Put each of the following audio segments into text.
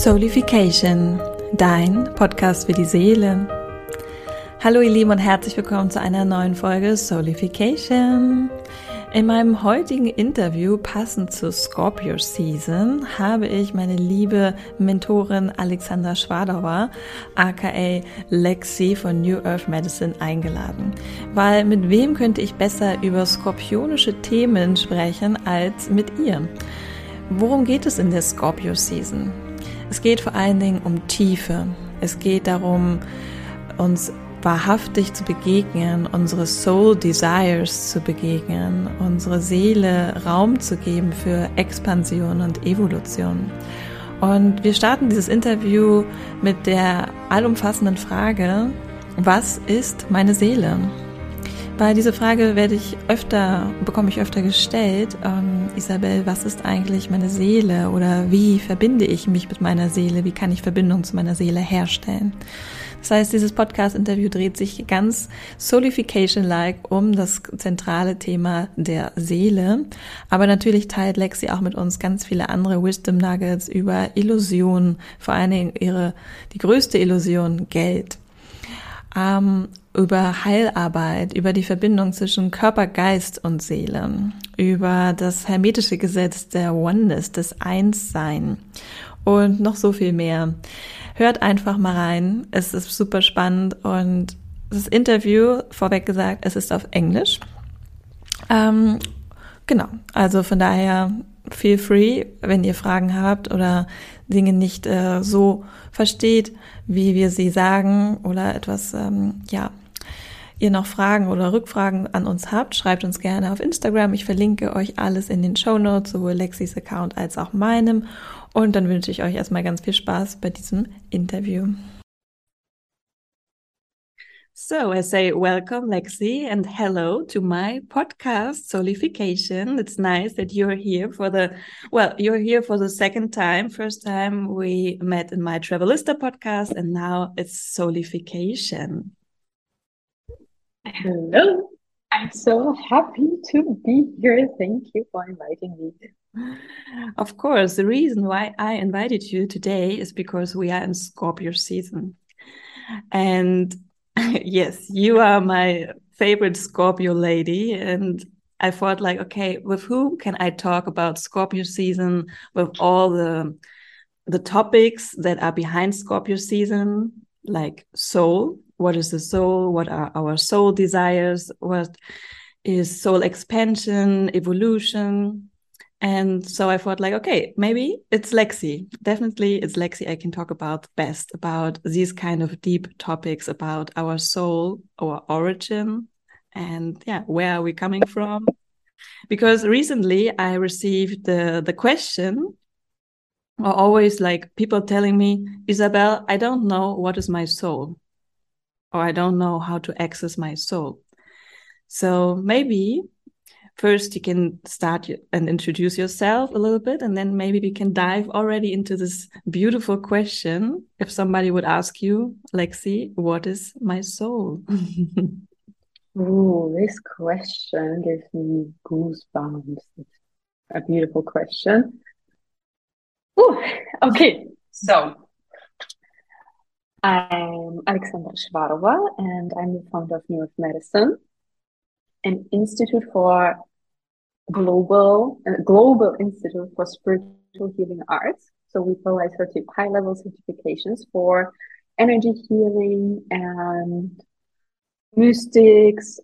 Soulification, dein Podcast für die Seele. Hallo ihr Lieben und herzlich willkommen zu einer neuen Folge Soulification. In meinem heutigen Interview, passend zur Scorpio Season, habe ich meine liebe Mentorin Alexandra Schwadauer, aka Lexi von New Earth Medicine, eingeladen. Weil mit wem könnte ich besser über skorpionische Themen sprechen als mit ihr? Worum geht es in der Scorpio Season? Es geht vor allen Dingen um Tiefe. Es geht darum, uns wahrhaftig zu begegnen, unsere Soul Desires zu begegnen, unsere Seele Raum zu geben für Expansion und Evolution. Und wir starten dieses Interview mit der allumfassenden Frage, was ist meine Seele? Weil diese Frage werde ich öfter, bekomme ich öfter gestellt. Ähm, Isabel, was ist eigentlich meine Seele? Oder wie verbinde ich mich mit meiner Seele? Wie kann ich Verbindung zu meiner Seele herstellen? Das heißt, dieses Podcast-Interview dreht sich ganz Solification-like um das zentrale Thema der Seele. Aber natürlich teilt Lexi auch mit uns ganz viele andere Wisdom Nuggets über Illusionen, vor allen Dingen ihre, die größte Illusion, Geld. Ähm, über Heilarbeit, über die Verbindung zwischen Körper, Geist und Seele, über das hermetische Gesetz der Oneness, des Einssein und noch so viel mehr. Hört einfach mal rein. Es ist super spannend und das Interview, vorweg gesagt, es ist auf Englisch. Ähm, genau, also von daher feel free, wenn ihr Fragen habt oder Dinge nicht äh, so versteht, wie wir sie sagen oder etwas, ähm, ja, ihr noch Fragen oder Rückfragen an uns habt, schreibt uns gerne auf Instagram. Ich verlinke euch alles in den Show Notes, sowohl Lexis Account als auch meinem. Und dann wünsche ich euch erstmal ganz viel Spaß bei diesem Interview. So I say welcome, Lexi, and hello to my podcast, Solification. It's nice that you're here for the, well, you're here for the second time. First time we met in my Travelista podcast, and now it's Solification. Hello. I'm so happy to be here. Thank you for inviting me. Of course, the reason why I invited you today is because we are in Scorpio season. And yes, you are my favorite Scorpio lady. And I thought, like, okay, with whom can I talk about Scorpio season with all the the topics that are behind Scorpio season, like soul. What is the soul? What are our soul desires? What is soul expansion, evolution? And so I thought, like, okay, maybe it's Lexi. Definitely, it's Lexi I can talk about best about these kind of deep topics about our soul, our origin, and yeah, where are we coming from? Because recently I received the the question, or always like people telling me, Isabel, I don't know what is my soul, or I don't know how to access my soul. So maybe first you can start and introduce yourself a little bit and then maybe we can dive already into this beautiful question. If somebody would ask you lexi what is my soul? Oh this question gives me goosebumps. It's a beautiful question. Ooh, okay so i'm alexandra Shvarova, and i'm the founder of new medicine an institute for global uh, global institute for spiritual healing arts. So we provide certi- high level certifications for energy healing and mystics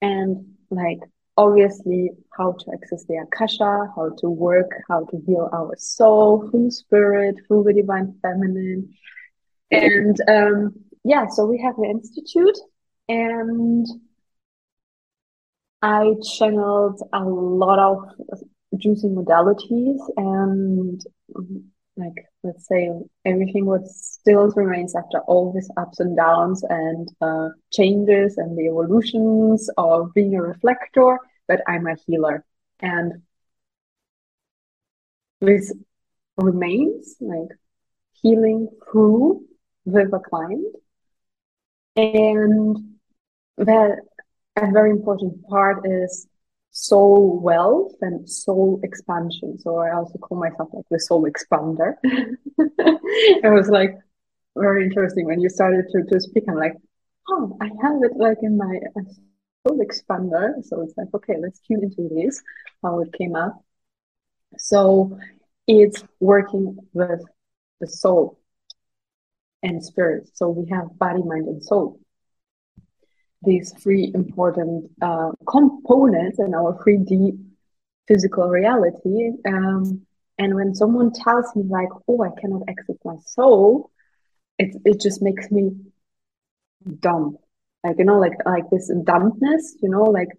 and like obviously how to access the akasha, how to work, how to heal our soul through spirit, through the divine feminine. And um, yeah, so we have an institute and I channeled a lot of juicy modalities and like let's say everything what still remains after all these ups and downs and uh, changes and the evolutions of being a reflector but i'm a healer. And this remains like healing through with a client and that a very important part is soul wealth and soul expansion. So I also call myself like the soul expander. it was like very interesting when you started to, to speak. I'm like, oh, I have it like in my soul expander. So it's like, okay, let's tune into this, how it came up. So it's working with the soul and spirit. So we have body, mind, and soul. These three important uh, components in our 3D physical reality. Um, and when someone tells me like, "Oh, I cannot access my soul," it it just makes me dumb. Like you know, like like this dumbness. You know, like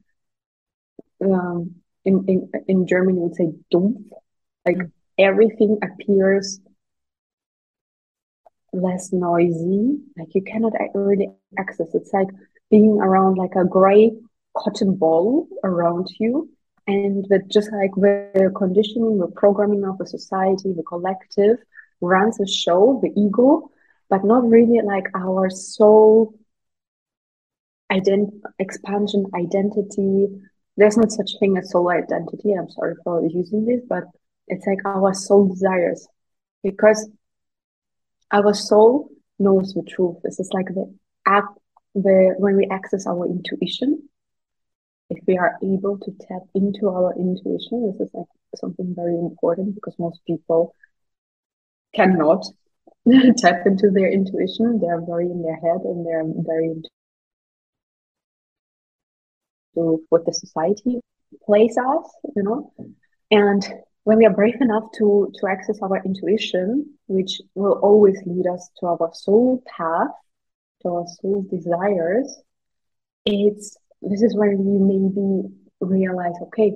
um, in in in German you would say dumpf. Like everything appears less noisy. Like you cannot really access. It's like being around like a gray cotton ball around you. And that just like the conditioning, the programming of the society, the collective runs the show, the ego, but not really like our soul ident expansion identity. There's not such thing as soul identity. I'm sorry for using this, but it's like our soul desires because our soul knows the truth. This is like the act, the when we access our intuition. If we are able to tap into our intuition, this is like something very important because most people cannot tap into their intuition. They're very in their head and they're very into what the society plays us, you know. And when we are brave enough to to access our intuition, which will always lead us to our soul path, to our soul desires, it's this is when we maybe realize, okay,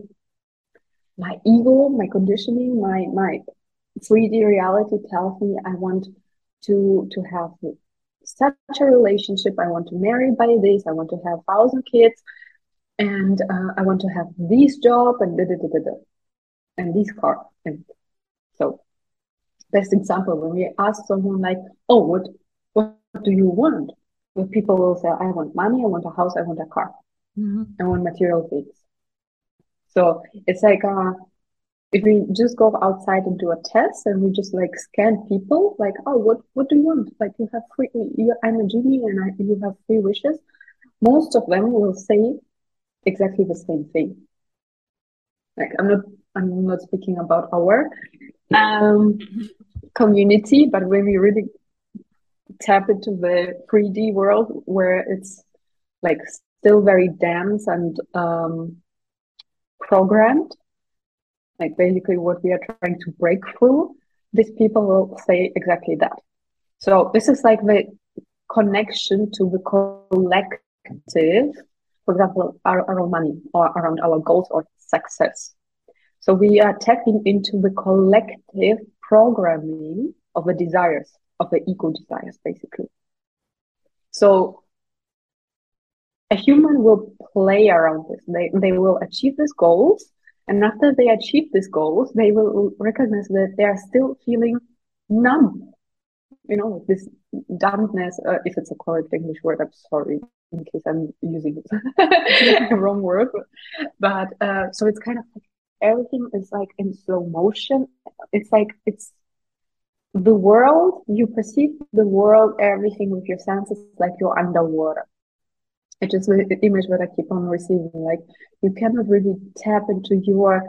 my ego, my conditioning, my my 3D reality tells me I want to to have such a relationship. I want to marry by this. I want to have thousand kids, and uh, I want to have this job and da da da da da and this car. And so, best example when we ask someone like, "Oh, what what do you want?" Well, people will say, "I want money. I want a house. I want a car. Mm-hmm. I want material things." So it's like uh, if we just go outside and do a test and we just like scan people, like, "Oh, what what do you want?" Like you have free. You, I'm a genie and I, you have three wishes. Most of them will say exactly the same thing. Like I'm not I'm not speaking about our um, community, but when we really tap into the 3D world where it's like still very dense and um, programmed, like basically what we are trying to break through, these people will say exactly that. So this is like the connection to the collective, for example, around money or around our goals or success. So we are tapping into the collective programming of the desires, of the ego desires, basically. So a human will play around this. They, they will achieve these goals. And after they achieve these goals, they will recognize that they are still feeling numb. You know, this dumbness, uh, if it's a correct English word, I'm sorry in case I'm using the wrong word. But uh, so it's kind of like everything is like in slow motion. It's like it's the world, you perceive the world, everything with your senses, like you're underwater. It's just the image that I keep on receiving. Like you cannot really tap into your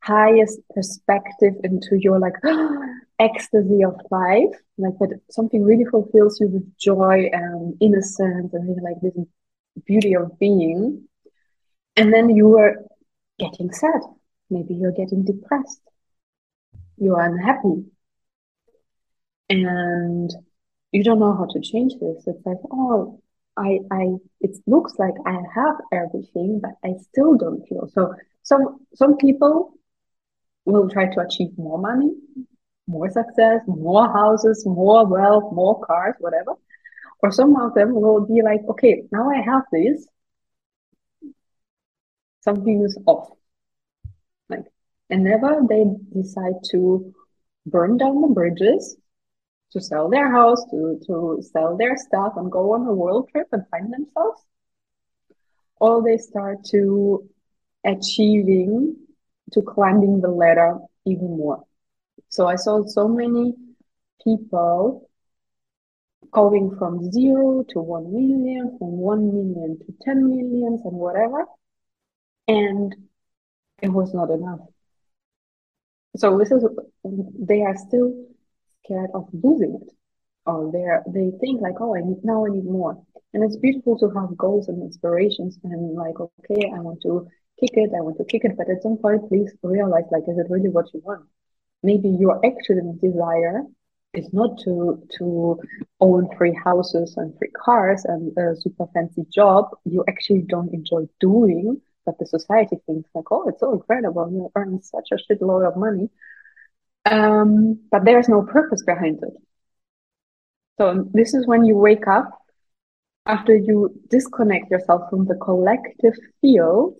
highest perspective, into your like ecstasy of life. Like that something really fulfills you with joy and innocence and like this beauty of being. And then you are getting sad Maybe you're getting depressed. You're unhappy. And you don't know how to change this. It's like, oh, I, I, it looks like I have everything, but I still don't feel. So some, some people will try to achieve more money, more success, more houses, more wealth, more cars, whatever. Or some of them will be like, okay, now I have this. Something is off. And never they decide to burn down the bridges, to sell their house, to, to sell their stuff and go on a world trip and find themselves, or they start to achieving to climbing the ladder even more. So I saw so many people going from zero to 1 million, from 1 million to 10 millions and whatever. And it was not enough. So this is, they are still scared of losing it. Or they they think like, oh, I need, now I need more. And it's beautiful to have goals and inspirations and like, okay, I want to kick it, I want to kick it. But at some point, please realize like, is it really what you want? Maybe your actual desire is not to to own free houses and free cars and a super fancy job you actually don't enjoy doing but the society thinks like oh it's so incredible you're earning such a shitload of money. Um, but there's no purpose behind it. So this is when you wake up after you disconnect yourself from the collective field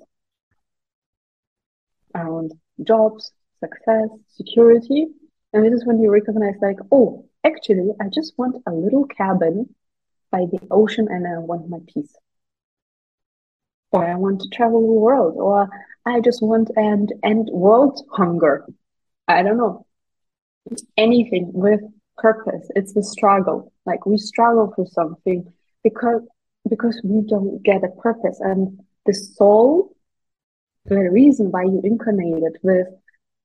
around jobs success security. And this is when you recognize, like, oh, actually, I just want a little cabin by the ocean and I want my peace. Or I want to travel the world, or I just want and end world hunger. I don't know. Anything with purpose. It's the struggle. Like we struggle for something because because we don't get a purpose. And the soul, the reason why you incarnated with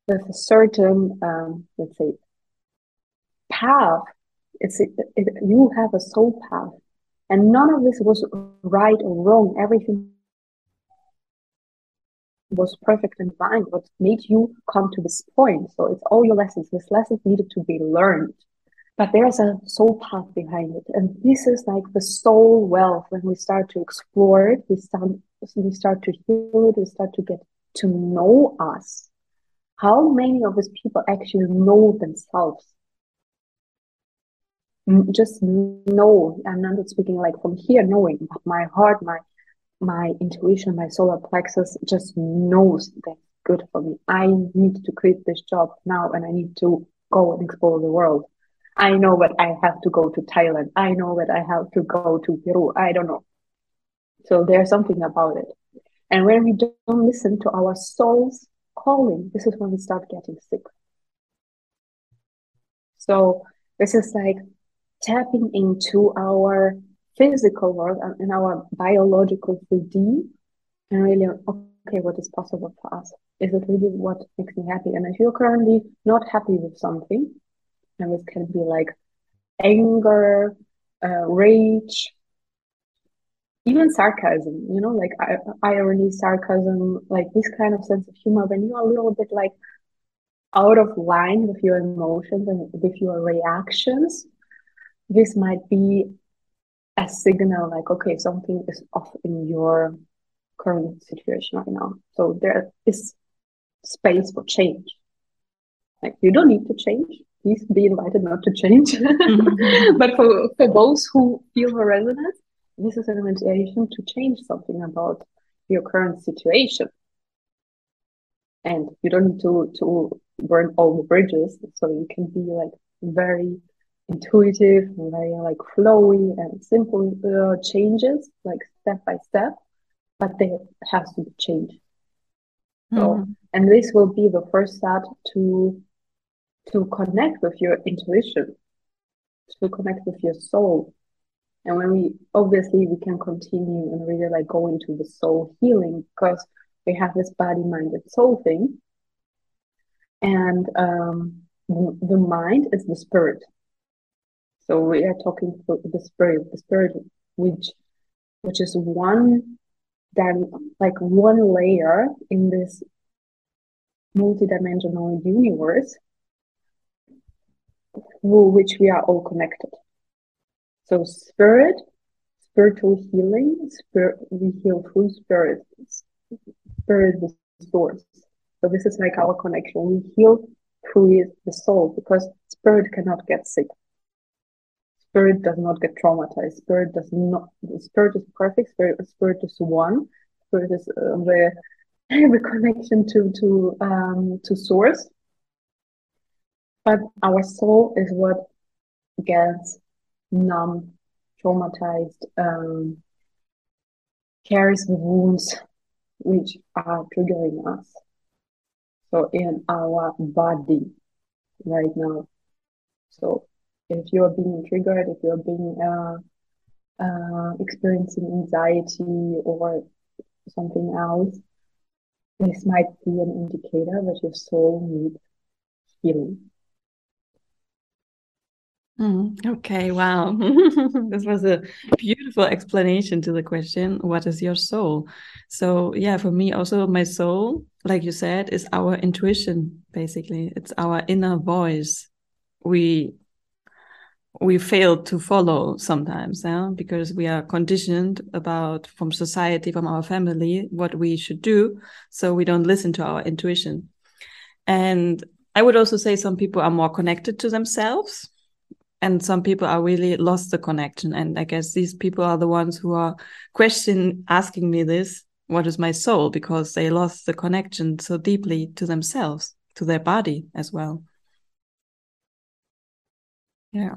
with a certain, um, let's say, path. It's it, it, you have a soul path, and none of this was right or wrong. Everything was perfect and fine. What made you come to this point? So it's all your lessons. These lessons needed to be learned, but there's a soul path behind it, and this is like the soul wealth. When we start to explore it, we start we start to heal it. We start to get to know us how many of these people actually know themselves? Just know, I'm not speaking like from here knowing, but my heart, my my intuition, my solar plexus just knows that's good for me. I need to quit this job now and I need to go and explore the world. I know that I have to go to Thailand. I know that I have to go to Peru. I don't know. So there's something about it. And when we don't listen to our soul's calling, this is when we start getting sick. So this is like tapping into our physical world and in our biological 3D and really, okay, what is possible for us? Is it really what makes me happy? And if you're currently not happy with something, and this can be like anger, uh, rage, even sarcasm, you know, like irony, sarcasm, like this kind of sense of humor, when you're a little bit like out of line with your emotions and with your reactions, this might be a signal like, okay, something is off in your current situation right now. So there is space for change. Like you don't need to change. Please be invited not to change. Mm-hmm. but for, for those who feel the resonance, this is an invitation to change something about your current situation. And you don't need to, to burn all the bridges. So you can be like very intuitive, and very like flowy and simple uh, changes, like step by step, but there has to be change. Mm-hmm. So, and this will be the first step to to connect with your intuition, to connect with your soul, and when we obviously we can continue and really like go into the soul healing because we have this body, mind, and soul thing. And um, the mind is the spirit. So we are talking for the spirit, the spirit which which is one then like one layer in this multidimensional universe through which we are all connected. So spirit, spiritual healing, spirit, we heal through spirit. Spirit is source. So this is like our connection. We heal through the soul because spirit cannot get sick. Spirit does not get traumatized. Spirit does not. Spirit is perfect. Spirit, spirit is one. Spirit is uh, the the connection to to um to source. But our soul is what gets numb, traumatized, um, carries the wounds which are triggering us. So in our body right now. So if you're being triggered, if you're being uh, uh, experiencing anxiety or something else, this might be an indicator that your soul needs healing. Mm, okay, wow. this was a beautiful explanation to the question what is your soul? So, yeah, for me, also, my soul, like you said, is our intuition, basically. It's our inner voice. We we fail to follow sometimes yeah? because we are conditioned about from society from our family what we should do so we don't listen to our intuition. And i would also say some people are more connected to themselves and some people are really lost the connection. And i guess these people are the ones who are question asking me this what is my soul? because they lost the connection so deeply to themselves to their body as well. Yeah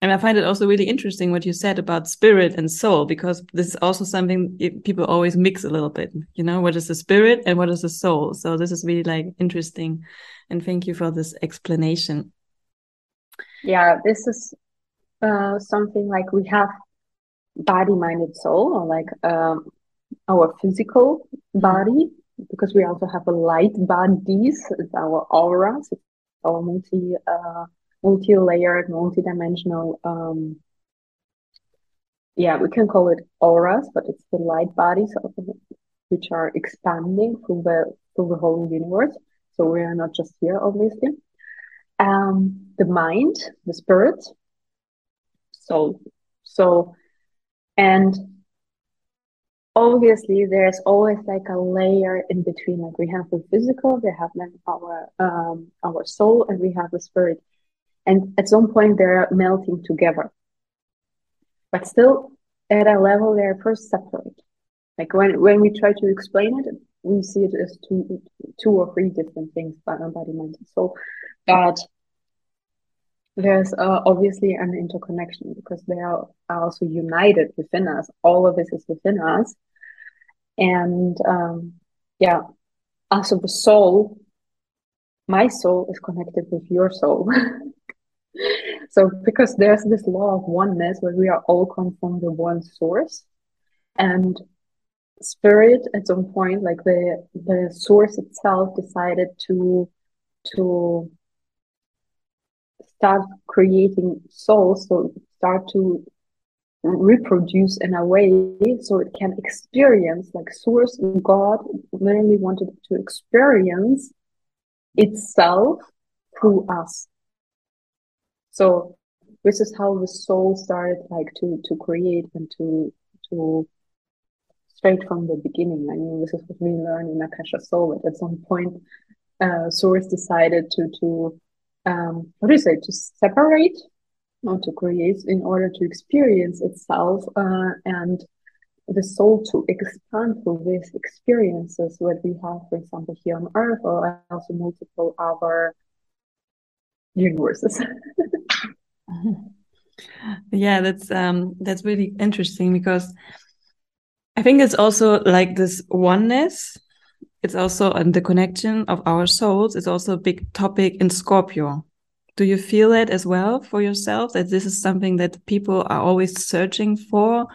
and I find it also really interesting what you said about spirit and soul, because this is also something people always mix a little bit. You know, what is the spirit and what is the soul? So this is really like interesting. And thank you for this explanation. Yeah, this is uh, something like we have body, mind, and soul, or like um, our physical body, because we also have a light bodies, it's our auras, it's our multi. Uh, multi-layered, multi-dimensional. Um, yeah, we can call it auras, but it's the light bodies of, which are expanding through the through the whole universe. So we are not just here, obviously. Um, the mind, the spirit, soul. So, and obviously there's always like a layer in between. Like we have the physical, we have then our um, our soul, and we have the spirit and at some point they're melting together. But still at a level they're first separate like when when we try to explain it we see it as two two or three different things body mind soul. But there's uh, obviously an interconnection because they are also united within us. All of this is within us. And um, yeah also the soul my soul is connected with your soul so because there's this law of oneness where we are all come from the one source and spirit at some point like the the source itself decided to to start creating souls so start to reproduce in a way so it can experience like source god literally wanted to experience itself through us so this is how the soul started like to to create and to to straight from the beginning. I mean, this is what we learn in Akasha Soul. That at some point, uh, Source decided to to um, what do you say to separate or to create in order to experience itself uh, and the soul to expand through these experiences what we have, for example, here on Earth, or also multiple other universes. yeah, that's um that's really interesting because I think it's also like this oneness. It's also and the connection of our souls It's also a big topic in Scorpio. Do you feel that as well for yourself that this is something that people are always searching for?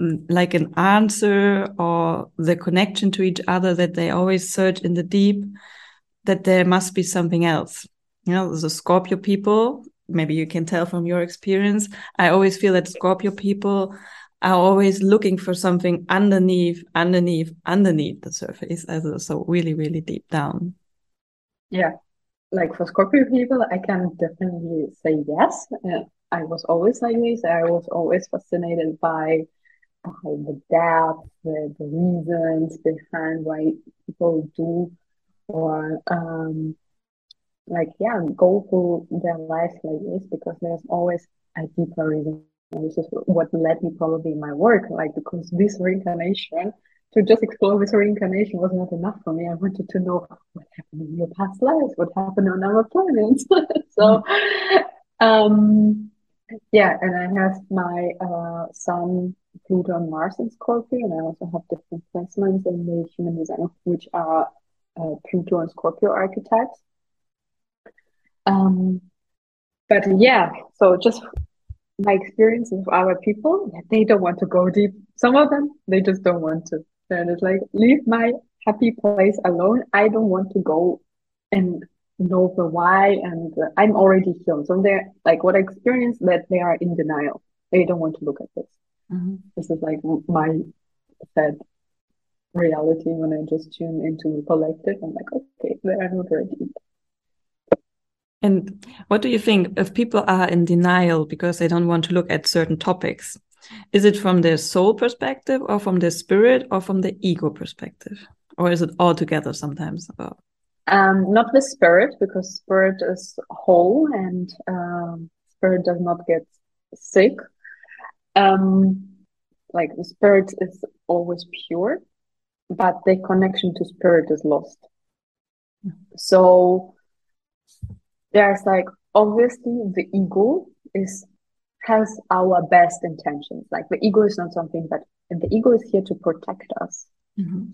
Mm, like an answer or the connection to each other that they always search in the deep that there must be something else you know the scorpio people maybe you can tell from your experience i always feel that scorpio people are always looking for something underneath underneath underneath the surface so really really deep down. Yeah. Like for scorpio people i can definitely say yes. Uh, i was always like this. I was always fascinated by by the depth the, the reasons behind why people do or um like yeah go through their life like this because there's always a deeper reason. And this is what led me probably in my work like because this reincarnation to just explore this reincarnation was not enough for me. I wanted to know what happened in your past lives what happened on our planets so um yeah and i have my uh sun Pluto and Mars in Scorpio, and I also have different placements in the human design, which are uh, Pluto and Scorpio archetypes. Um, but yeah, so just my experience with our people, they don't want to go deep. Some of them, they just don't want to. And it's like, leave my happy place alone. I don't want to go and know the why. And uh, I'm already healed. So they're like, what I experience that they are in denial. They don't want to look at this. Mm-hmm. This is like my sad reality when I just tune into the collective. I'm like, okay, they are not ready. And what do you think if people are in denial because they don't want to look at certain topics? Is it from their soul perspective or from their spirit or from the ego perspective? Or is it all together sometimes? Um, not the spirit, because spirit is whole and um, spirit does not get sick. Um, like the spirit is always pure, but the connection to spirit is lost. So there's like obviously the ego is has our best intentions. Like the ego is not something that and the ego is here to protect us. Mm-hmm.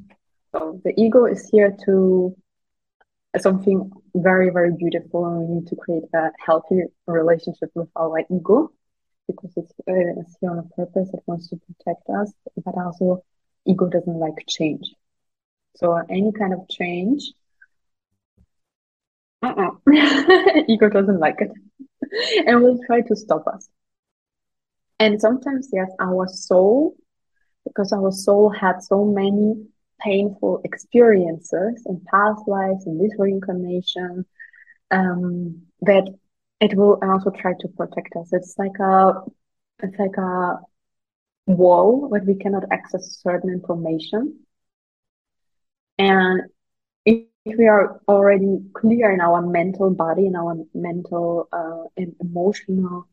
So the ego is here to something very, very beautiful, and we need to create a healthy relationship with our ego because it's, uh, it's here on a purpose. It wants to protect us, but also ego doesn't like change. So any kind of change uh-uh. ego doesn't like it. And will try to stop us. And sometimes yes our soul because our soul had so many painful experiences in past lives in this reincarnation um, that it will also try to protect us. It's like a it's like a wall where we cannot access certain information. And we are already clear in our mental body, in our mental uh, and emotional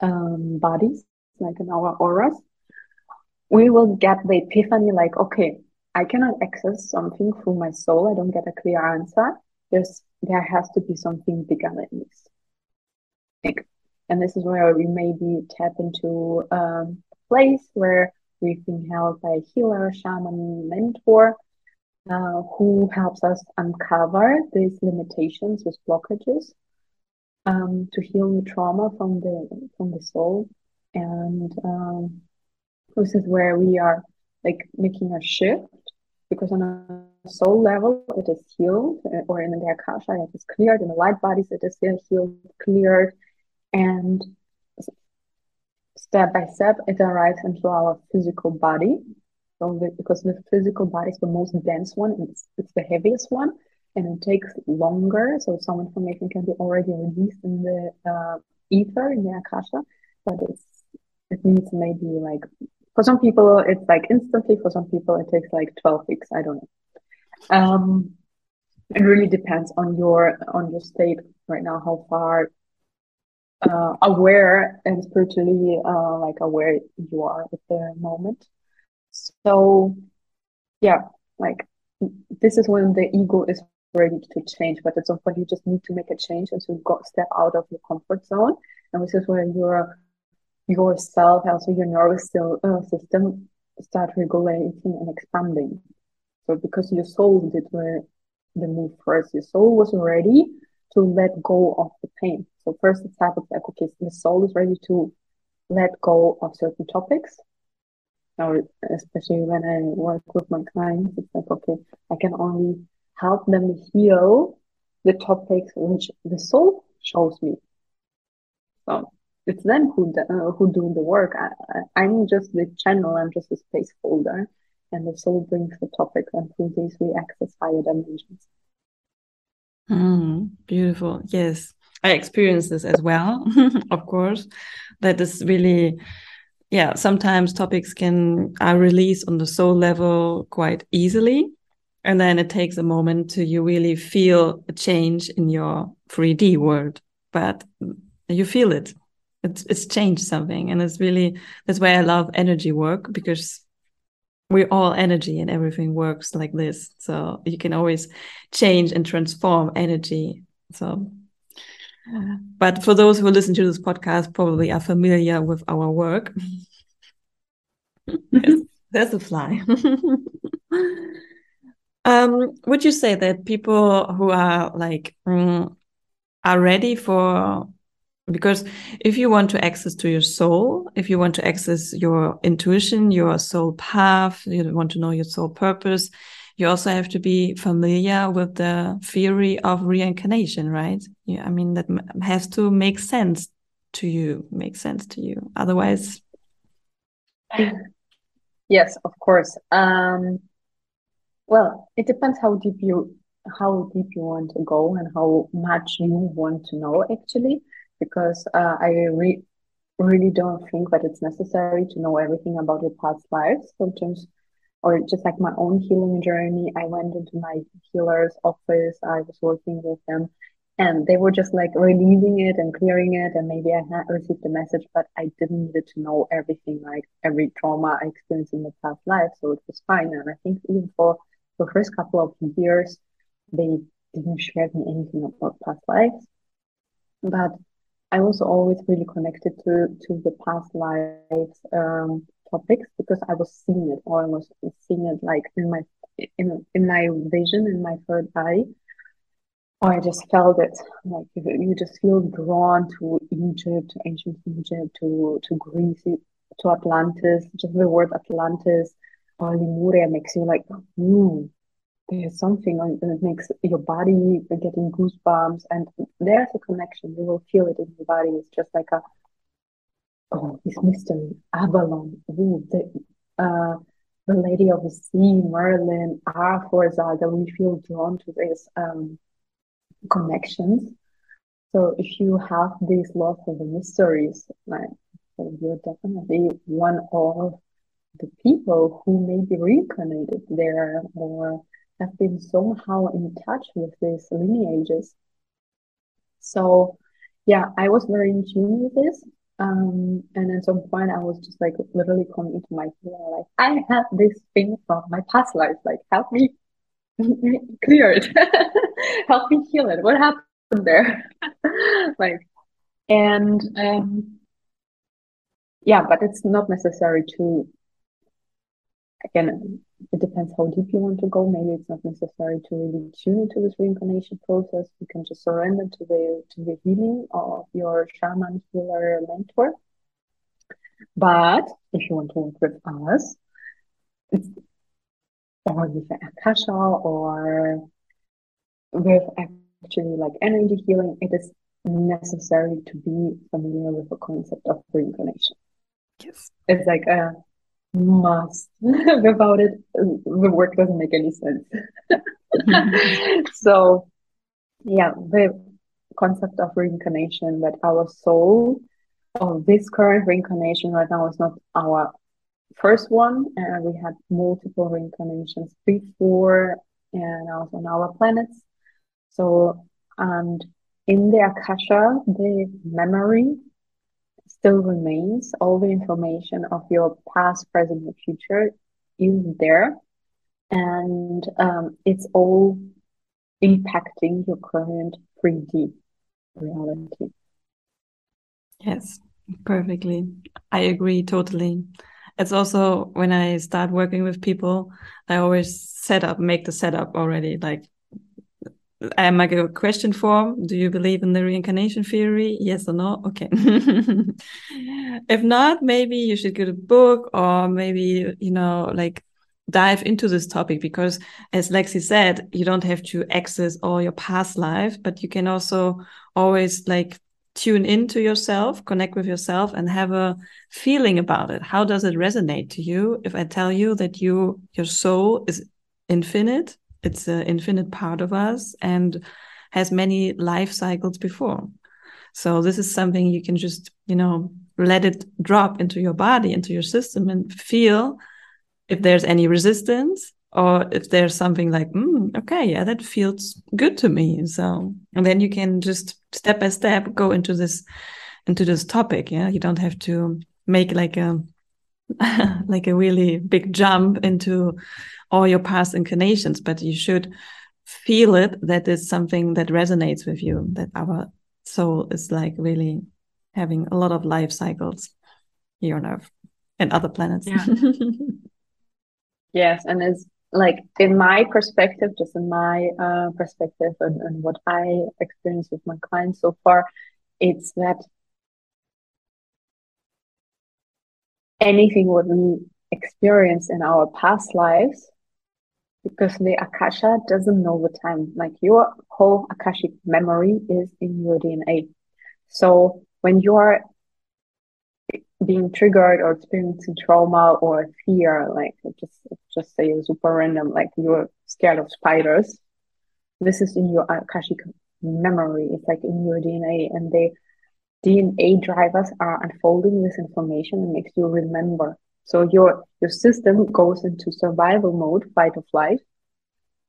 um, bodies, like in our auras, we will get the epiphany like, okay, I cannot access something through my soul. I don't get a clear answer. There's there has to be something bigger than this. Like, and this is where we maybe tap into um, a place where we've been held by a healer, shaman, mentor, uh, who helps us uncover these limitations, these blockages, um, to heal the trauma from the from the soul, and um, this is where we are like making a shift because on a soul level it is healed, uh, or in the akasha it is cleared, in the light bodies it is healed, cleared, and step by step it arrives into our physical body because the physical body is the most dense one, it's, it's the heaviest one, and it takes longer. So some information can be already released in the uh, ether in the akasha, but it's it needs maybe like for some people it's like instantly. For some people it takes like twelve weeks. I don't know. Um, it really depends on your on your state right now, how far uh, aware and spiritually uh, like aware you are at the moment. So, yeah, like this is when the ego is ready to change, but at some point you just need to make a change and so go step out of your comfort zone. And this is where your yourself, also your nervous uh, system, start regulating and expanding. So because your soul did the, the move first, your soul was ready to let go of the pain. So first it's happens like okay, the soul is ready to let go of certain topics or especially when I work with my clients, it's like, okay, I can only help them heal the topics which the soul shows me. So it's them who uh, who do the work. I, am just the channel. I'm just a space holder, and the soul brings the topic, and through this we access higher dimensions. Mm, beautiful. Yes, I experienced this as well. of course, that is really yeah, sometimes topics can are released on the soul level quite easily. And then it takes a moment to you really feel a change in your 3D world. But you feel it. It's it's changed something. And it's really that's why I love energy work because we're all energy and everything works like this. So you can always change and transform energy. So but for those who listen to this podcast, probably are familiar with our work. yes, there's a fly. um, would you say that people who are like mm, are ready for because if you want to access to your soul if you want to access your intuition your soul path you want to know your soul purpose you also have to be familiar with the theory of reincarnation right? Yeah i mean that has to make sense to you make sense to you. Otherwise yes of course. Um well it depends how deep you how deep you want to go and how much you want to know actually because uh, i re- really don't think that it's necessary to know everything about your past lives sometimes or just like my own healing journey. I went into my healer's office. I was working with them and they were just like releasing it and clearing it and maybe i had received a message but i didn't need to know everything like every trauma i experienced in the past life so it was fine. And i think even for the first couple of years they didn't share me anything about past lives. But i was always really connected to to the past lives um, topics because i was seeing it or i was seeing it like in my in in my vision in my third eye Or I just felt it. Like you, you just feel drawn to Egypt, to ancient Egypt, to to Greece, to Atlantis. Just the word Atlantis or Lemuria makes you like, hmm, there's something that makes your body getting goosebumps, and there's a connection. You will feel it in your body. It's just like a oh, this mystery, Avalon, ooh, the uh, the Lady of the Sea, Merlin, Aphrodite. We feel drawn to these um connections. So if you have this love for the mysteries, like you're definitely one of the people who may be reincarnated there or have been somehow in touch with these lineages. So yeah, I was very in tune with this. Um, and at some point I was just like literally coming into my fear, like I have this thing from my past life, like help me clear it help me heal it. What happened there? Like and um yeah but it's not necessary to again it depends how deep you want to go maybe it's not necessary to really tune into this reincarnation process you can just surrender to the to the healing of your shaman healer mentor but if you want to work with us it's or with Akasha or with actually like energy healing, it is necessary to be familiar with the concept of reincarnation. Yes. It's like a must. Without it, the work doesn't make any sense. so, yeah, the concept of reincarnation that our soul of this current reincarnation right now is not our first one, and we had multiple reincarnations before and also on our planets. So, and in the Akasha, the memory still remains. All the information of your past, present, and future is there. And um, it's all impacting your current 3D reality. Yes, perfectly. I agree totally it's also when I start working with people, I always set up, make the setup already. Like I make a question form. Do you believe in the reincarnation theory? Yes or no? Okay. if not, maybe you should get a book or maybe, you know, like dive into this topic because as Lexi said, you don't have to access all your past life, but you can also always like tune into yourself, connect with yourself and have a feeling about it. How does it resonate to you if I tell you that you your soul is infinite? It's an infinite part of us and has many life cycles before. So this is something you can just, you know, let it drop into your body, into your system and feel if there's any resistance or if there's something like, mm, okay, yeah, that feels good to me. So, and then you can just step by step go into this, into this topic. Yeah. You don't have to make like a, like a really big jump into all your past incarnations, but you should feel it that is something that resonates with you, that our soul is like really having a lot of life cycles here on earth. and other planets. Yeah. yes, and it's like in my perspective, just in my uh, perspective and, and what I experience with my clients so far, it's that anything what we experience in our past lives because the akasha doesn't know the time. Like your whole akashic memory is in your dna so when you are being triggered or experiencing trauma or fear like just just say super random like you're scared of spiders this is in your akashic memory. It's like in your dna and the dna drivers are unfolding this information and makes you remember so your your system goes into survival mode, fight or flight.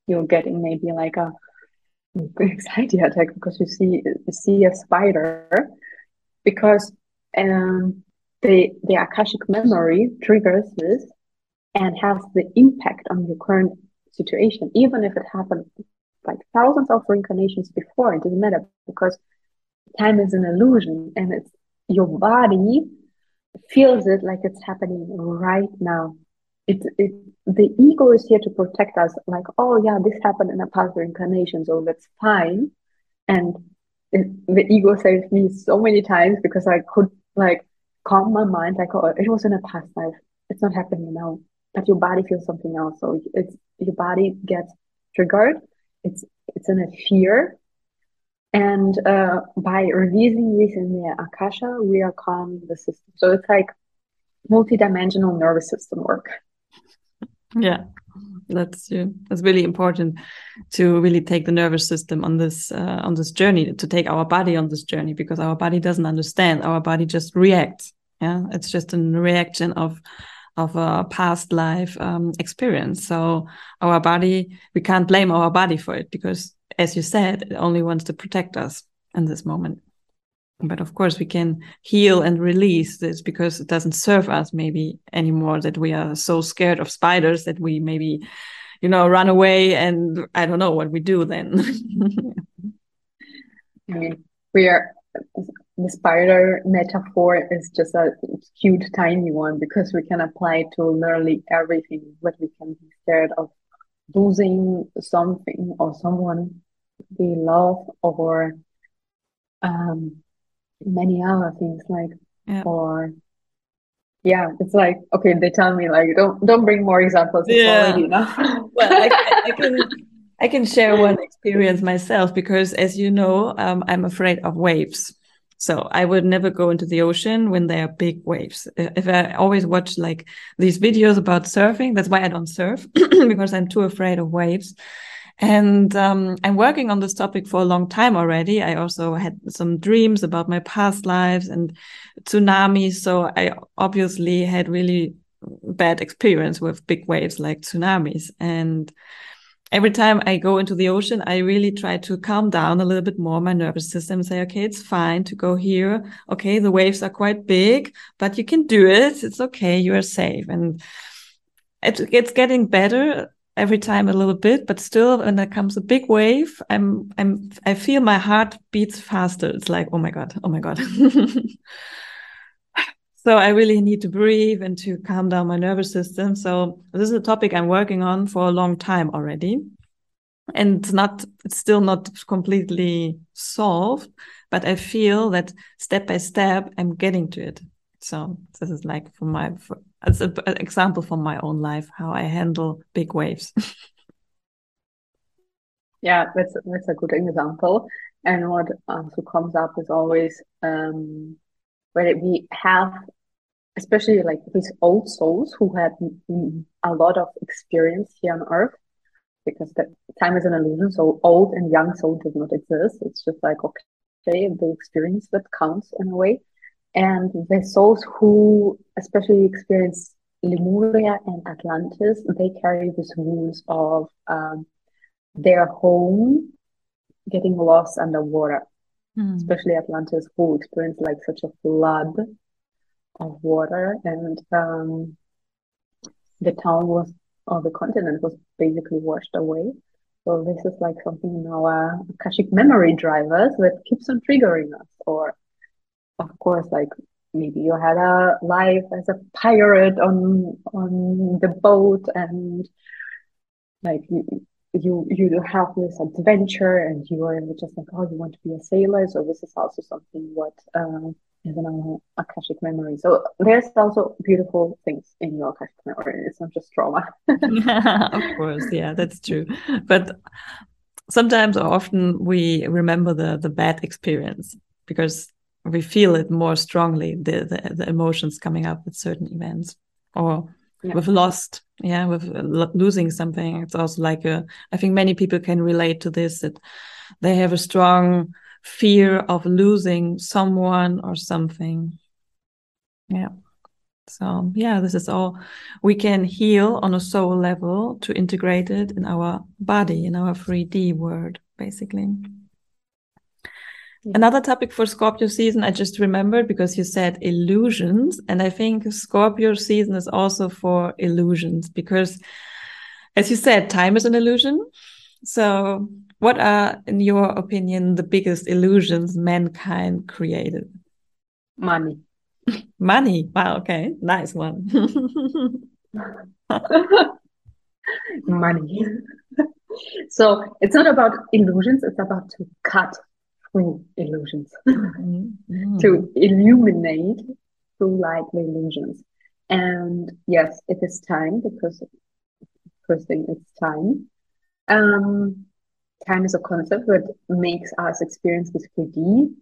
You're getting maybe like a anxiety attack because you see you see a spider because um the the akashic memory triggers this and has the impact on your current situation, even if it happened like thousands of reincarnations before. It doesn't matter because time is an illusion and it's your body feels it like it's happening right now. It, it, the ego is here to protect us, like, oh yeah, this happened in a past reincarnation, so that's fine. And it, the ego saved me so many times because I could like calm my mind, like, oh, it was in a past life. It's not happening now. But your body feels something else. So it's your body gets triggered. It's it's in a fear and uh, by releasing this in the Akasha, we are calming the system. So it's like multidimensional nervous system work. Yeah, that's that's really important to really take the nervous system on this uh, on this journey, to take our body on this journey, because our body doesn't understand. Our body just reacts. Yeah, it's just a reaction of of a past life um, experience. So our body, we can't blame our body for it because as you said, it only wants to protect us in this moment. But of course, we can heal and release this because it doesn't serve us maybe anymore that we are so scared of spiders that we maybe, you know, run away and I don't know what we do then. I mean, we are the spider metaphor is just a cute, tiny one because we can apply it to literally everything. What we can be scared of losing something or someone we love or um, many other things like yeah. or yeah it's like okay they tell me like don't don't bring more examples it's yeah. already enough well I, I, can i can share one experience myself because as you know um, i'm afraid of waves so I would never go into the ocean when there are big waves. If I always watch like these videos about surfing, that's why I don't surf because I'm too afraid of waves. And um, I'm working on this topic for a long time already. I also had some dreams about my past lives and tsunamis. So I obviously had really bad experience with big waves like tsunamis. And every time I go into the ocean, I really try to calm down a little bit more my nervous system and say, okay, it's fine to go here. Okay, the waves are quite big, but you can do it. It's okay. You are safe. And it, it's getting better every time a little bit, but still when there comes a big wave, I'm, I'm, I feel my heart beats faster. It's like, oh my God, oh my God. so I really need to breathe and to calm down my nervous system. So this is a topic I'm working on for a long time already. And it's not, it's still not completely solved, but I feel that step by step, I'm getting to it. So this is like for my, for, as an example from my own life, how I handle big waves. yeah, that's, that's a good example. And what also comes up is always, um, where we have especially like these old souls who had a lot of experience here on earth because the time is an illusion so old and young soul does not exist it's just like okay the experience that counts in a way and the souls who especially experience lemuria and atlantis they carry these wounds of um, their home getting lost underwater. Mm. especially atlantis who experienced like such a flood of water. And um, the town was or the continent was basically washed away. So this is like something in our akashic memory drivers that keeps on triggering us or of course like maybe you had a life as a pirate on on the boat and like you you you have this adventure and you are just like oh you want to be a sailor. So this is also something what uh, is in our akashic memory. So there's also beautiful things in your akashic memory. It's not just trauma. Of course. Yeah that's true. But sometimes or often we remember the the bad experience because we feel it more strongly the the, the emotions coming up with certain events or yeah. we've lost yeah with uh, losing something. It's also like a i think many people can relate to this that they have a strong fear of losing someone or something. Yeah. So yeah this is all we can heal on a soul level to integrate it in our body in our 3d world basically Mm-hmm. Another topic for Scorpio season, I just remembered because you said illusions. And I think Scorpio season is also for illusions because, as you said, time is an illusion. So, what are, in your opinion, the biggest illusions mankind created? Money. Money. Wow. Okay. Nice one. Money. so, it's not about illusions, it's about to cut through illusions, mm-hmm. to illuminate through light the illusions. And yes, it is time because first thing it's time. Um, time is a concept that makes us experience this 3D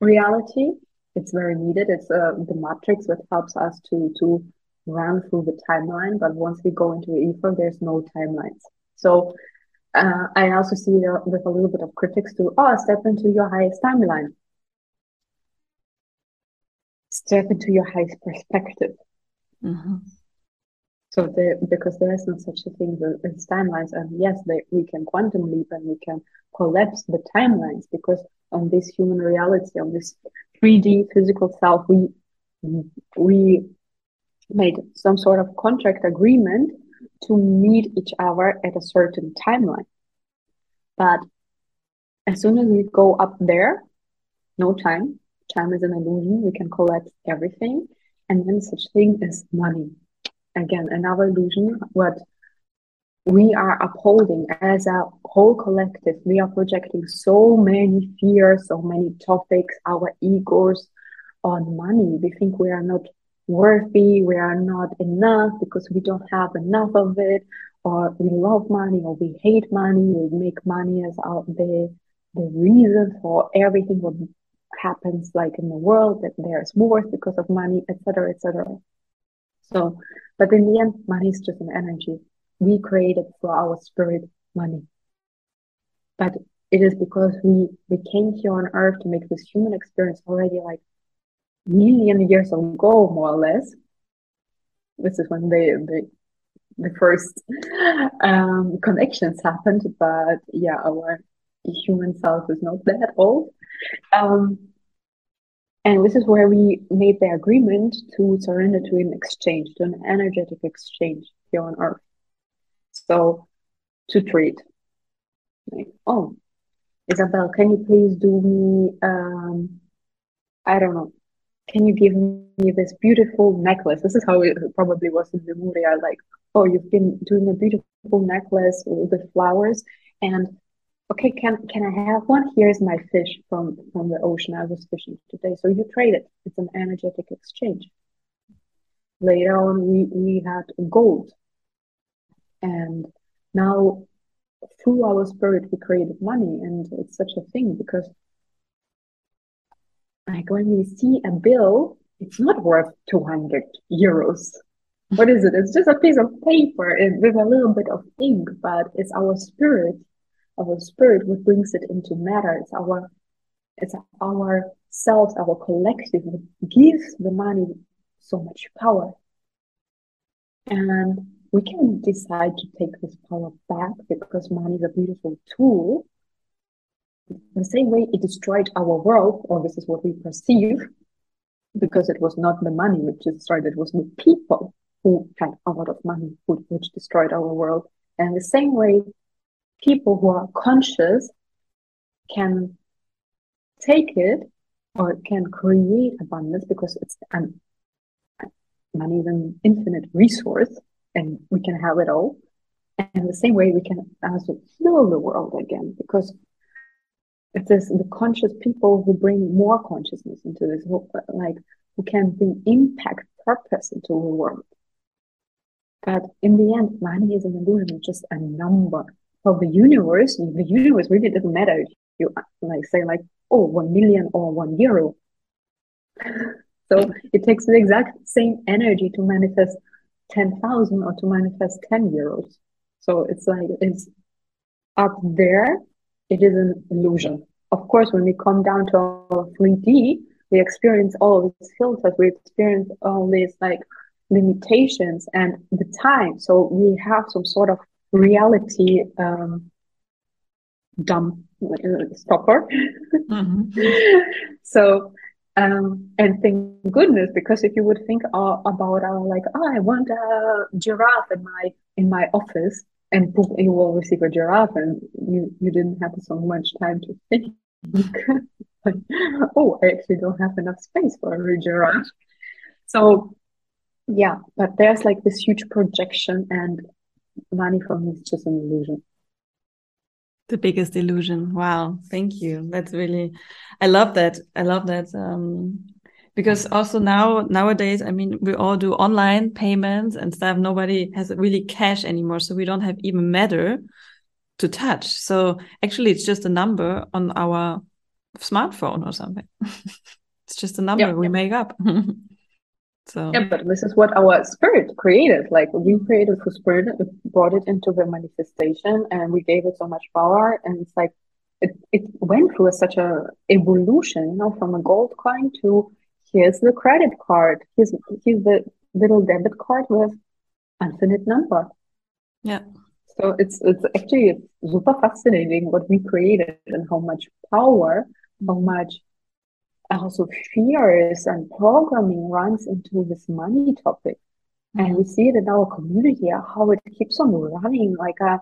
reality. It's very needed. It's uh, the matrix that helps us to to run through the timeline. But once we go into the ether, there's no timelines. So uh, I also see with a little bit of critics to, oh, step into your highest timeline. Step into your highest perspective. Mm-hmm. So there, because there is no such a thing as timelines, and yes, they, we can quantum leap and we can collapse the timelines because on this human reality, on this 3D physical self, we we made some sort of contract agreement to meet each other at a certain timeline. But as soon as we go up there, no time. Time is an illusion. We can collect everything. And then such thing as money. Again, another illusion. What we are upholding as a whole collective. We are projecting so many fears, so many topics, our egos on money. We think we are not worthy, we are not enough because we don't have enough of it, or we love money or we hate money, we make money as our, the the reason for everything what happens like in the world that there's worth because of money, etc., etc. So, but in the end, money is just an energy. We created for our spirit money. But it is because we, we came here on earth to make this human experience already like million years ago, more or less. This is when the the, first um, connections happened. But yeah, our human self is not that old. Um, and this is where we made the agreement to surrender to an exchange, to an energetic exchange here on Earth. So to treat, like, oh, Isabel, can you please do me, um, I don't know, can you give me this beautiful necklace? This is how it probably was in the movie. I like, oh, you've been doing a beautiful necklace with flowers, and okay, can can I have one? Here's my fish from from the ocean. I was fishing today, so you trade it. It's an energetic exchange. Later on, we we had gold, and now through our spirit we created money, and it's such a thing because like when we see a bill, it's not worth 200 euros. What is it? It's just a piece of paper with a little bit of ink, but it's our spirit, our spirit what brings it into matter. It's our, it's our selves, our collective that gives the money so much power. And we can decide to take this power back because money is a beautiful tool the same way it destroyed our world, or this is what we perceive, because it was not the money which destroyed it, was the people who had a lot of money which destroyed our world. And the same way, people who are conscious can take it or can create abundance because it's an money is an infinite resource and we can have it all. And the same way we can also heal the world again because it is the conscious people who bring more consciousness into this, who, like who can bring impact, purpose into the world. But in the end, money is an illusion, it's just a number. For the universe, the universe really doesn't matter if you like say like, oh, one million or one euro. So it takes the exact same energy to manifest 10,000 or to manifest 10 euros. So it's like, it's up there. It is an illusion. Of course, when we come down to our 3D, we experience all of these filters. We experience all these like limitations and the time. So we have some sort of reality um, dump uh, stopper. Mm-hmm. so um, and thank goodness, because if you would think uh, about uh, like, oh, I want a giraffe in my in my office, and you will receive a giraffe, and you you didn't have so much time to think. oh, I actually don't have enough space for a giraffe. So, yeah, but there's like this huge projection, and money for me is just an illusion. The biggest illusion. Wow. Thank you. That's really i love that. I love that um because also now nowadays i mean we all do online payments and stuff nobody has really cash anymore so we don't have even matter to touch so actually it's just a number on our smartphone or something it's just a number we make up So yeah, but this is what our spirit created. Like we created the spirit, brought it into the manifestation, and we gave it so much power. And it's like it, it went through a, such a evolution, you know, from a gold coin to here's the credit card, here's here's the little debit card with infinite number. Yeah. So it's it's actually it's super fascinating what we created and how much power, how much also fears and programming runs into this money topic. Mm-hmm. And we see it in our community, how it keeps on running like a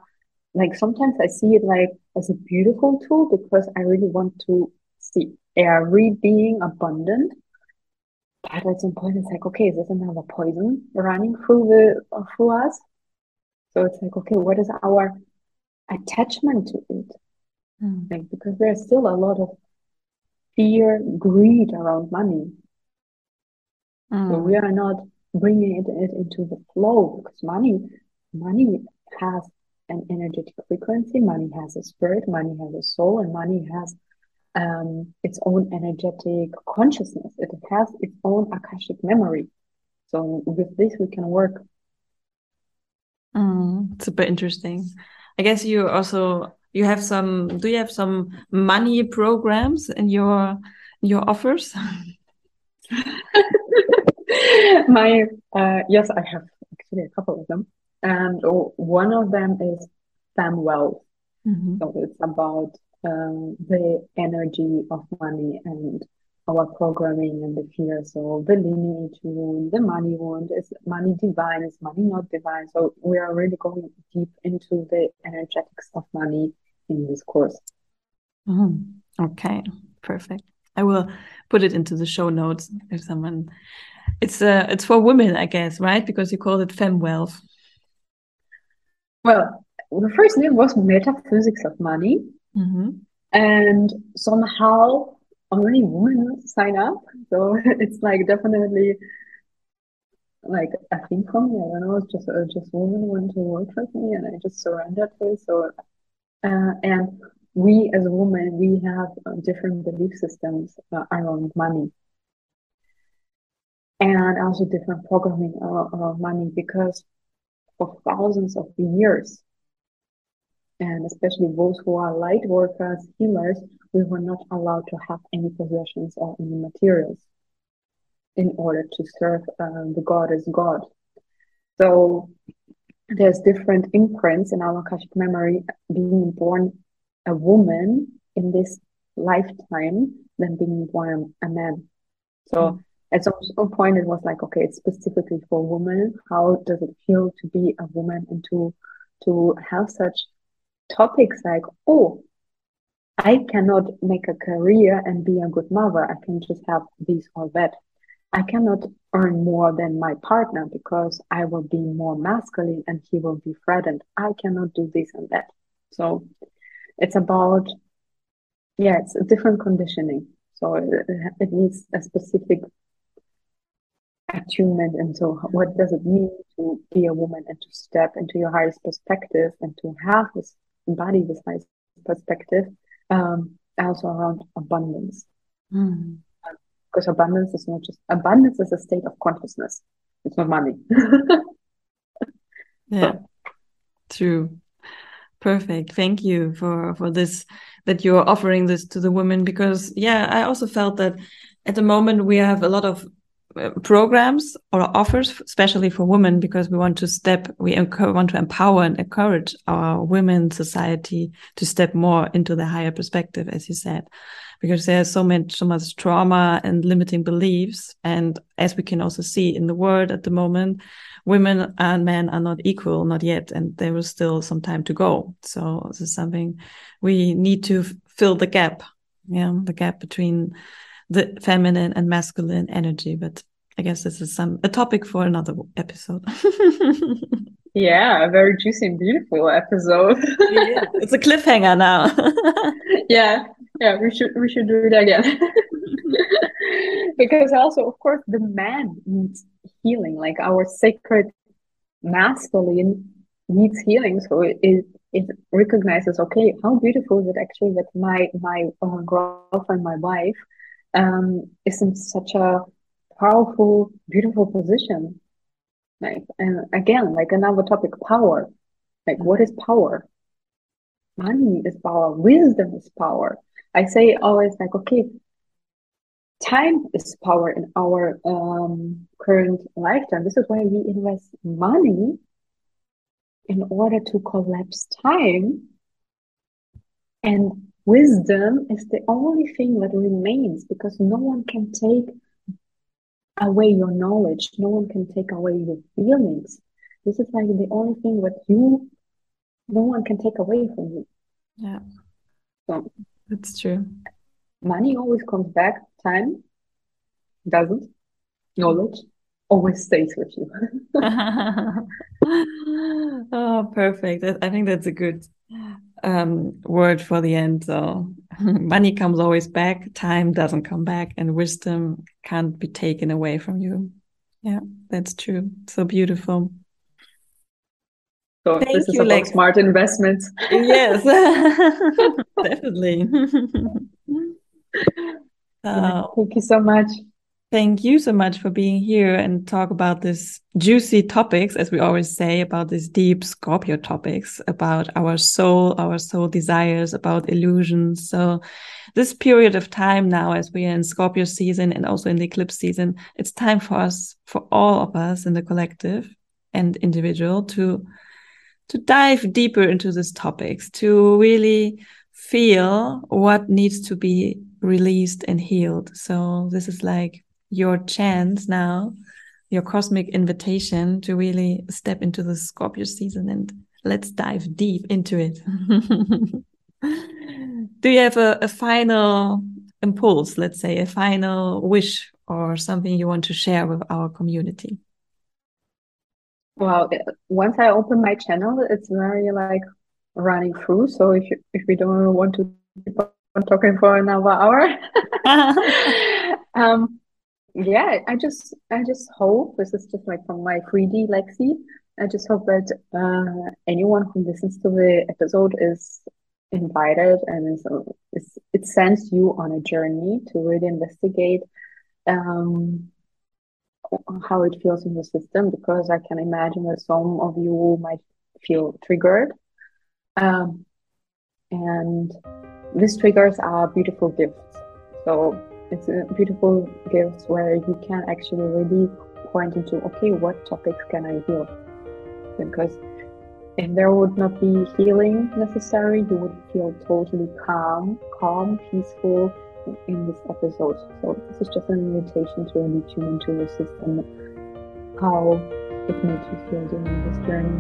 like sometimes I see it like as a beautiful tool because I really want to see every being abundant. But at some point it's like, okay, is this another poison running through the uh, through us? So it's like, okay, what is our attachment to it? Mm. Like because there's still a lot of fear, greed around money. Mm. So we are not bringing it, it into the flow because money, money has an energetic frequency. Money has a spirit. Money has a soul, and money has um, its own energetic consciousness. It has its own akashic memory. So with this, we can work. Mm, super interesting. I guess you also you have some do you have some money programs in your in your offers my uh, yes i have actually a couple of them and one of them is Sam wealth mm-hmm. so it's about um, the energy of money and our programming and the fear. So the lineage wound, the money wound, is money divine, is money not divine? So we are really going deep into the energetics of money in this course. Mm, okay, perfect. I will put it into the show notes if someone. It's uh, it's for women, I guess, right? Because you call it fem wealth. Well, the first name was metaphysics of money, mm-hmm. and somehow only women sign up. So it's like definitely like a thing for me. I don't know. It's just uh, just women want to work with me, and I just surrendered to it. So uh, and we as women, we have uh, different belief systems uh, around money. And also different programming around, around money because for thousands of years, and especially those who are light workers, healers, we were not allowed to have any possessions or any materials in order to serve uh, the God as God. So there's different imprints in our Akashic memory being born a woman in this lifetime than being born a man. So at some, some point it was like, okay, it's specifically for women. How does it feel to be a woman and to to have such topics like, oh, I cannot make a career and be a good mother. I can just have this or that. I cannot earn more than my partner because I will be more masculine and he will be threatened. I cannot do this and that. So it's about, yeah, it's a different conditioning. So it, it needs a specific attunement. And so, what does it mean to be a woman and to step into your highest perspective and to have this embody this highest perspective? Um, also around abundance. Mm. Because abundance is not just abundance is a state of consciousness. It's not money. yeah, true. Perfect. Thank you for for this that you're offering this to the women because yeah, I also felt that at the moment we have a lot of programs or offers, especially for women, because we want to step, we want to empower and encourage our women society to step more into the higher perspective, as you said, because there's so much, so much trauma and limiting beliefs. And as we can also see in the world at the moment, women and men are not equal, not yet, and there is still some time to go. So this is something we need to fill the gap, yeah, the gap between the feminine and masculine energy. But I guess this is some a topic for another episode. yeah, a very juicy and beautiful episode. yeah, it's a cliffhanger now. yeah, yeah, we should we should do it again. because also, of course, the man needs healing. Like our sacred masculine needs healing. So it, it, it recognizes, okay, how beautiful is it actually that my my uh, girlfriend, my wife, um, is in such a powerful, beautiful position. Like, and again, like another topic, power. Like, what is power? Money is power. Wisdom is power. I say always like, okay, time is power in our um, current lifetime. This is why we invest money in order to collapse time. And wisdom is the only thing that remains because no one can take away your knowledge. No one can take away your feelings. This is like the only thing that you, no one can take away from you. Yeah. So that's true. Money always comes back time doesn't. Knowledge always stays with you. oh, perfect. I think that's a good um, word for the end. So money comes always back, time doesn't come back, and wisdom can't be taken away from you. Yeah, that's true. So beautiful. So Thank this is you, about like, smart investments. Yes, definitely. Uh, Thank you so much. Thank you so much for being here and talk about this juicy topics, as we always say, about these deep Scorpio topics, about our soul, our soul desires, about illusions. So this period of time now, as we are in Scorpio season and also in the eclipse season, it's time for us, for all of us in the collective and individual to, to dive deeper into these topics, to really feel what needs to be released and healed. So this is like your chance now, your cosmic invitation to really step into the Scorpio season and let's dive deep into it. Do you have a, a final impulse, let's say, a final wish or something you want to share with our community? Well, once I open my channel, it's very like running through. So if you, if we don't want to keep on talking for another hour, um, yeah, I just I just hope this is just like from my 3D Lexy. I just hope that uh, anyone who listens to the episode is invited and is it sends you on a journey to really investigate um, how it feels in the system because I can imagine that some of you might feel triggered. Um, and these triggers are beautiful gifts. So it's a beautiful gift where you can actually really point into okay what topics can i heal because if there would not be healing necessary you would feel totally calm calm peaceful in this episode. So this is just an invitation to really tune into your system how it makes you feel during this journey.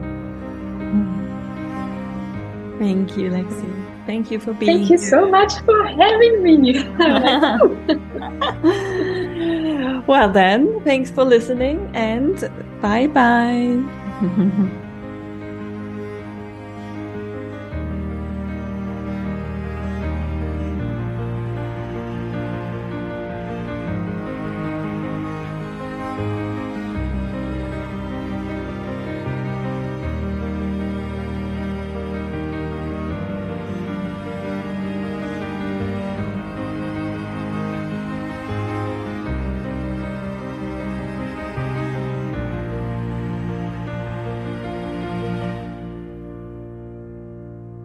Mm. Thank you Lexy Thank you for being Thank you here. so much for having me. well, then, thanks for listening and bye bye.